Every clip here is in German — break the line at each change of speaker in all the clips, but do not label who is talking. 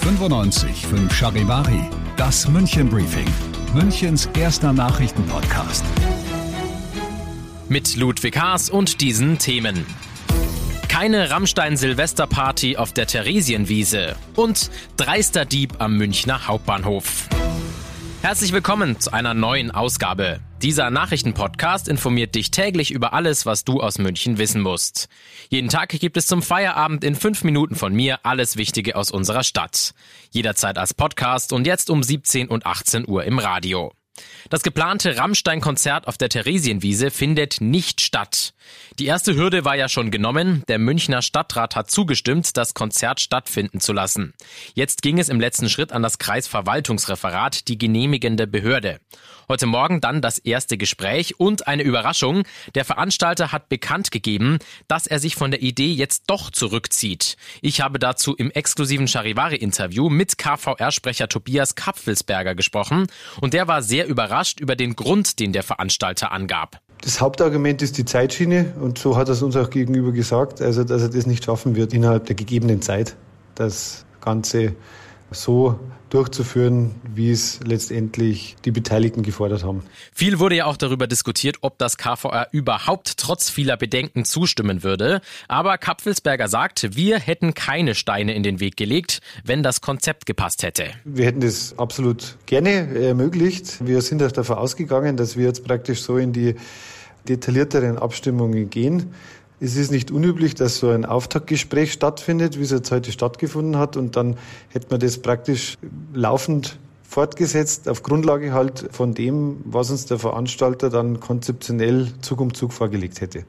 95 5 Charivari, das München Briefing, Münchens erster Nachrichtenpodcast.
Mit Ludwig Haas und diesen Themen. Keine Rammstein-Silvesterparty auf der Theresienwiese und dreister Dieb am Münchner Hauptbahnhof. Herzlich willkommen zu einer neuen Ausgabe. Dieser Nachrichtenpodcast informiert dich täglich über alles, was du aus München wissen musst. Jeden Tag gibt es zum Feierabend in fünf Minuten von mir alles Wichtige aus unserer Stadt. Jederzeit als Podcast und jetzt um 17 und 18 Uhr im Radio. Das geplante Rammstein-Konzert auf der Theresienwiese findet nicht statt. Die erste Hürde war ja schon genommen. Der Münchner Stadtrat hat zugestimmt, das Konzert stattfinden zu lassen. Jetzt ging es im letzten Schritt an das Kreisverwaltungsreferat, die genehmigende Behörde. Heute Morgen dann das erste Gespräch und eine Überraschung. Der Veranstalter hat bekannt gegeben, dass er sich von der Idee jetzt doch zurückzieht. Ich habe dazu im exklusiven Charivari-Interview mit KVR-Sprecher Tobias Kapfelsberger gesprochen und der war sehr überrascht über den Grund, den der Veranstalter angab.
Das Hauptargument ist die Zeitschiene und so hat er es uns auch gegenüber gesagt, also dass er das nicht schaffen wird innerhalb der gegebenen Zeit, das Ganze so durchzuführen, wie es letztendlich die Beteiligten gefordert haben.
Viel wurde ja auch darüber diskutiert, ob das KVR überhaupt trotz vieler Bedenken zustimmen würde. Aber Kapfelsberger sagt, wir hätten keine Steine in den Weg gelegt, wenn das Konzept gepasst hätte.
Wir hätten das absolut gerne ermöglicht. Wir sind auch davon ausgegangen, dass wir jetzt praktisch so in die detaillierteren Abstimmungen gehen. Es ist nicht unüblich, dass so ein Auftaktgespräch stattfindet, wie es jetzt heute stattgefunden hat. Und dann hätte man das praktisch laufend fortgesetzt auf Grundlage halt von dem, was uns der Veranstalter dann konzeptionell Zug um Zug vorgelegt hätte.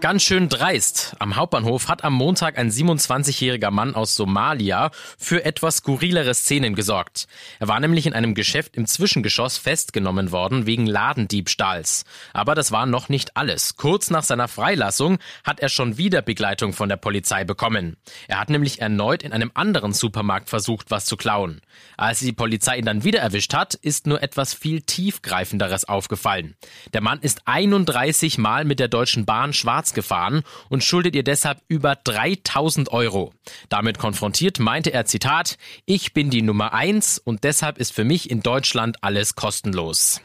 Ganz schön dreist. Am Hauptbahnhof hat am Montag ein 27-jähriger Mann aus Somalia für etwas skurrilere Szenen gesorgt. Er war nämlich in einem Geschäft im Zwischengeschoss festgenommen worden wegen Ladendiebstahls. Aber das war noch nicht alles. Kurz nach seiner Freilassung hat er schon wieder Begleitung von der Polizei bekommen. Er hat nämlich erneut in einem anderen Supermarkt versucht, was zu klauen. Als die Polizei ihn dann wieder erwischt hat, ist nur etwas viel tiefgreifenderes aufgefallen. Der Mann ist 31 Mal mit der Deutschen Bahn schwarz Schwarz gefahren und schuldet ihr deshalb über 3000 Euro. Damit konfrontiert meinte er, Zitat, ich bin die Nummer eins und deshalb ist für mich in Deutschland alles kostenlos.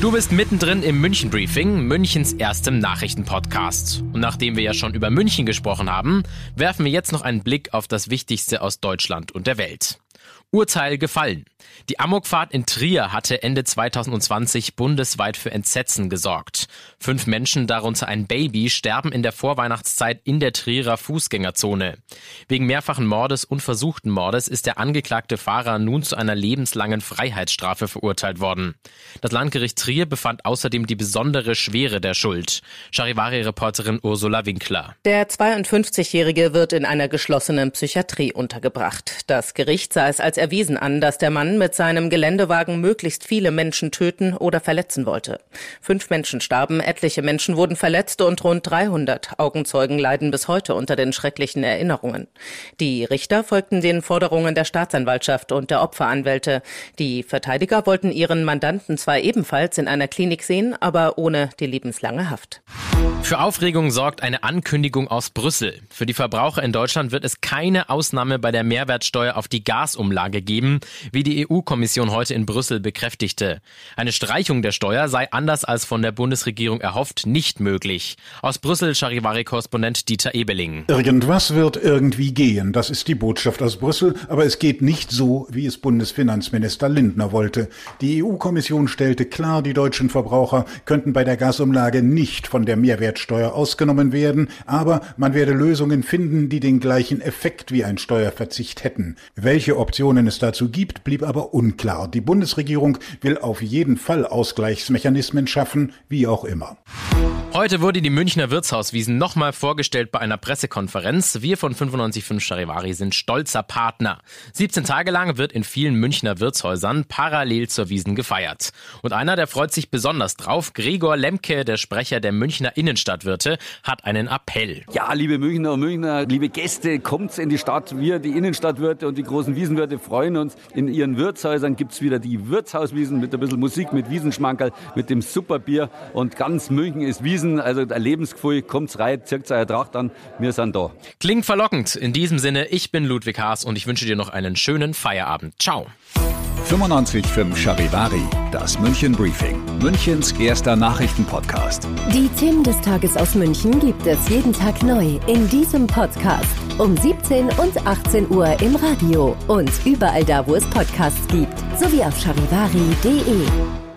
Du bist mittendrin im München Briefing, Münchens erstem Nachrichtenpodcast. Und nachdem wir ja schon über München gesprochen haben, werfen wir jetzt noch einen Blick auf das Wichtigste aus Deutschland und der Welt. Urteil gefallen. Die Amokfahrt in Trier hatte Ende 2020 bundesweit für Entsetzen gesorgt. Fünf Menschen, darunter ein Baby, sterben in der Vorweihnachtszeit in der Trierer Fußgängerzone. Wegen mehrfachen Mordes und versuchten Mordes ist der angeklagte Fahrer nun zu einer lebenslangen Freiheitsstrafe verurteilt worden. Das Landgericht Trier befand außerdem die besondere Schwere der Schuld. Charivari-Reporterin Ursula Winkler.
Der 52-Jährige wird in einer geschlossenen Psychiatrie untergebracht. Das Gericht sah es als erwiesen an, dass der Mann mit seinem Geländewagen möglichst viele Menschen töten oder verletzen wollte. Fünf Menschen starben, etliche Menschen wurden verletzt und rund 300 Augenzeugen leiden bis heute unter den schrecklichen Erinnerungen. Die Richter folgten den Forderungen der Staatsanwaltschaft und der Opferanwälte. Die Verteidiger wollten ihren Mandanten zwar ebenfalls in einer Klinik sehen, aber ohne die lebenslange Haft.
Für Aufregung sorgt eine Ankündigung aus Brüssel. Für die Verbraucher in Deutschland wird es keine Ausnahme bei der Mehrwertsteuer auf die Gasumlage geben, wie die EU-Kommission heute in Brüssel bekräftigte. Eine Streichung der Steuer sei anders als von der Bundesregierung erhofft nicht möglich. Aus Brüssel Charivari-Korrespondent Dieter Ebeling.
Irgendwas wird irgendwie gehen. Das ist die Botschaft aus Brüssel. Aber es geht nicht so, wie es Bundesfinanzminister Lindner wollte. Die EU-Kommission stellte klar, die deutschen Verbraucher könnten bei der Gasumlage nicht von der Mehrwertsteuer Mehrwertsteuer ausgenommen werden, aber man werde Lösungen finden, die den gleichen Effekt wie ein Steuerverzicht hätten. Welche Optionen es dazu gibt, blieb aber unklar. Die Bundesregierung will auf jeden Fall Ausgleichsmechanismen schaffen, wie auch immer.
Heute wurde die Münchner Wirtshauswiesen nochmal vorgestellt bei einer Pressekonferenz. Wir von 95.5 Charivari sind stolzer Partner. 17 Tage lang wird in vielen Münchner Wirtshäusern parallel zur Wiesen gefeiert. Und einer, der freut sich besonders drauf, Gregor Lemke, der Sprecher der Münchner Innenstadtwirte, hat einen Appell.
Ja, liebe Münchner und Münchner, liebe Gäste, kommt in die Stadt. Wir, die Innenstadtwirte und die großen Wiesenwirte, freuen uns. In ihren Wirtshäusern gibt's wieder die Wirtshauswiesen mit ein bisschen Musik, mit Wiesenschmankerl, mit dem Superbier. Und ganz München ist Wiesen Wiesen, also ein Lebensgefühl, kommt's rein, zirkt eure Tracht an, wir sind da.
Klingt verlockend. In diesem Sinne, ich bin Ludwig Haas und ich wünsche dir noch einen schönen Feierabend. Ciao.
95.5 Charivari, das München Briefing, Münchens erster Nachrichtenpodcast.
Die Themen des Tages aus München gibt es jeden Tag neu in diesem Podcast. Um 17 und 18 Uhr im Radio und überall da, wo es Podcasts gibt, sowie auf charivari.de.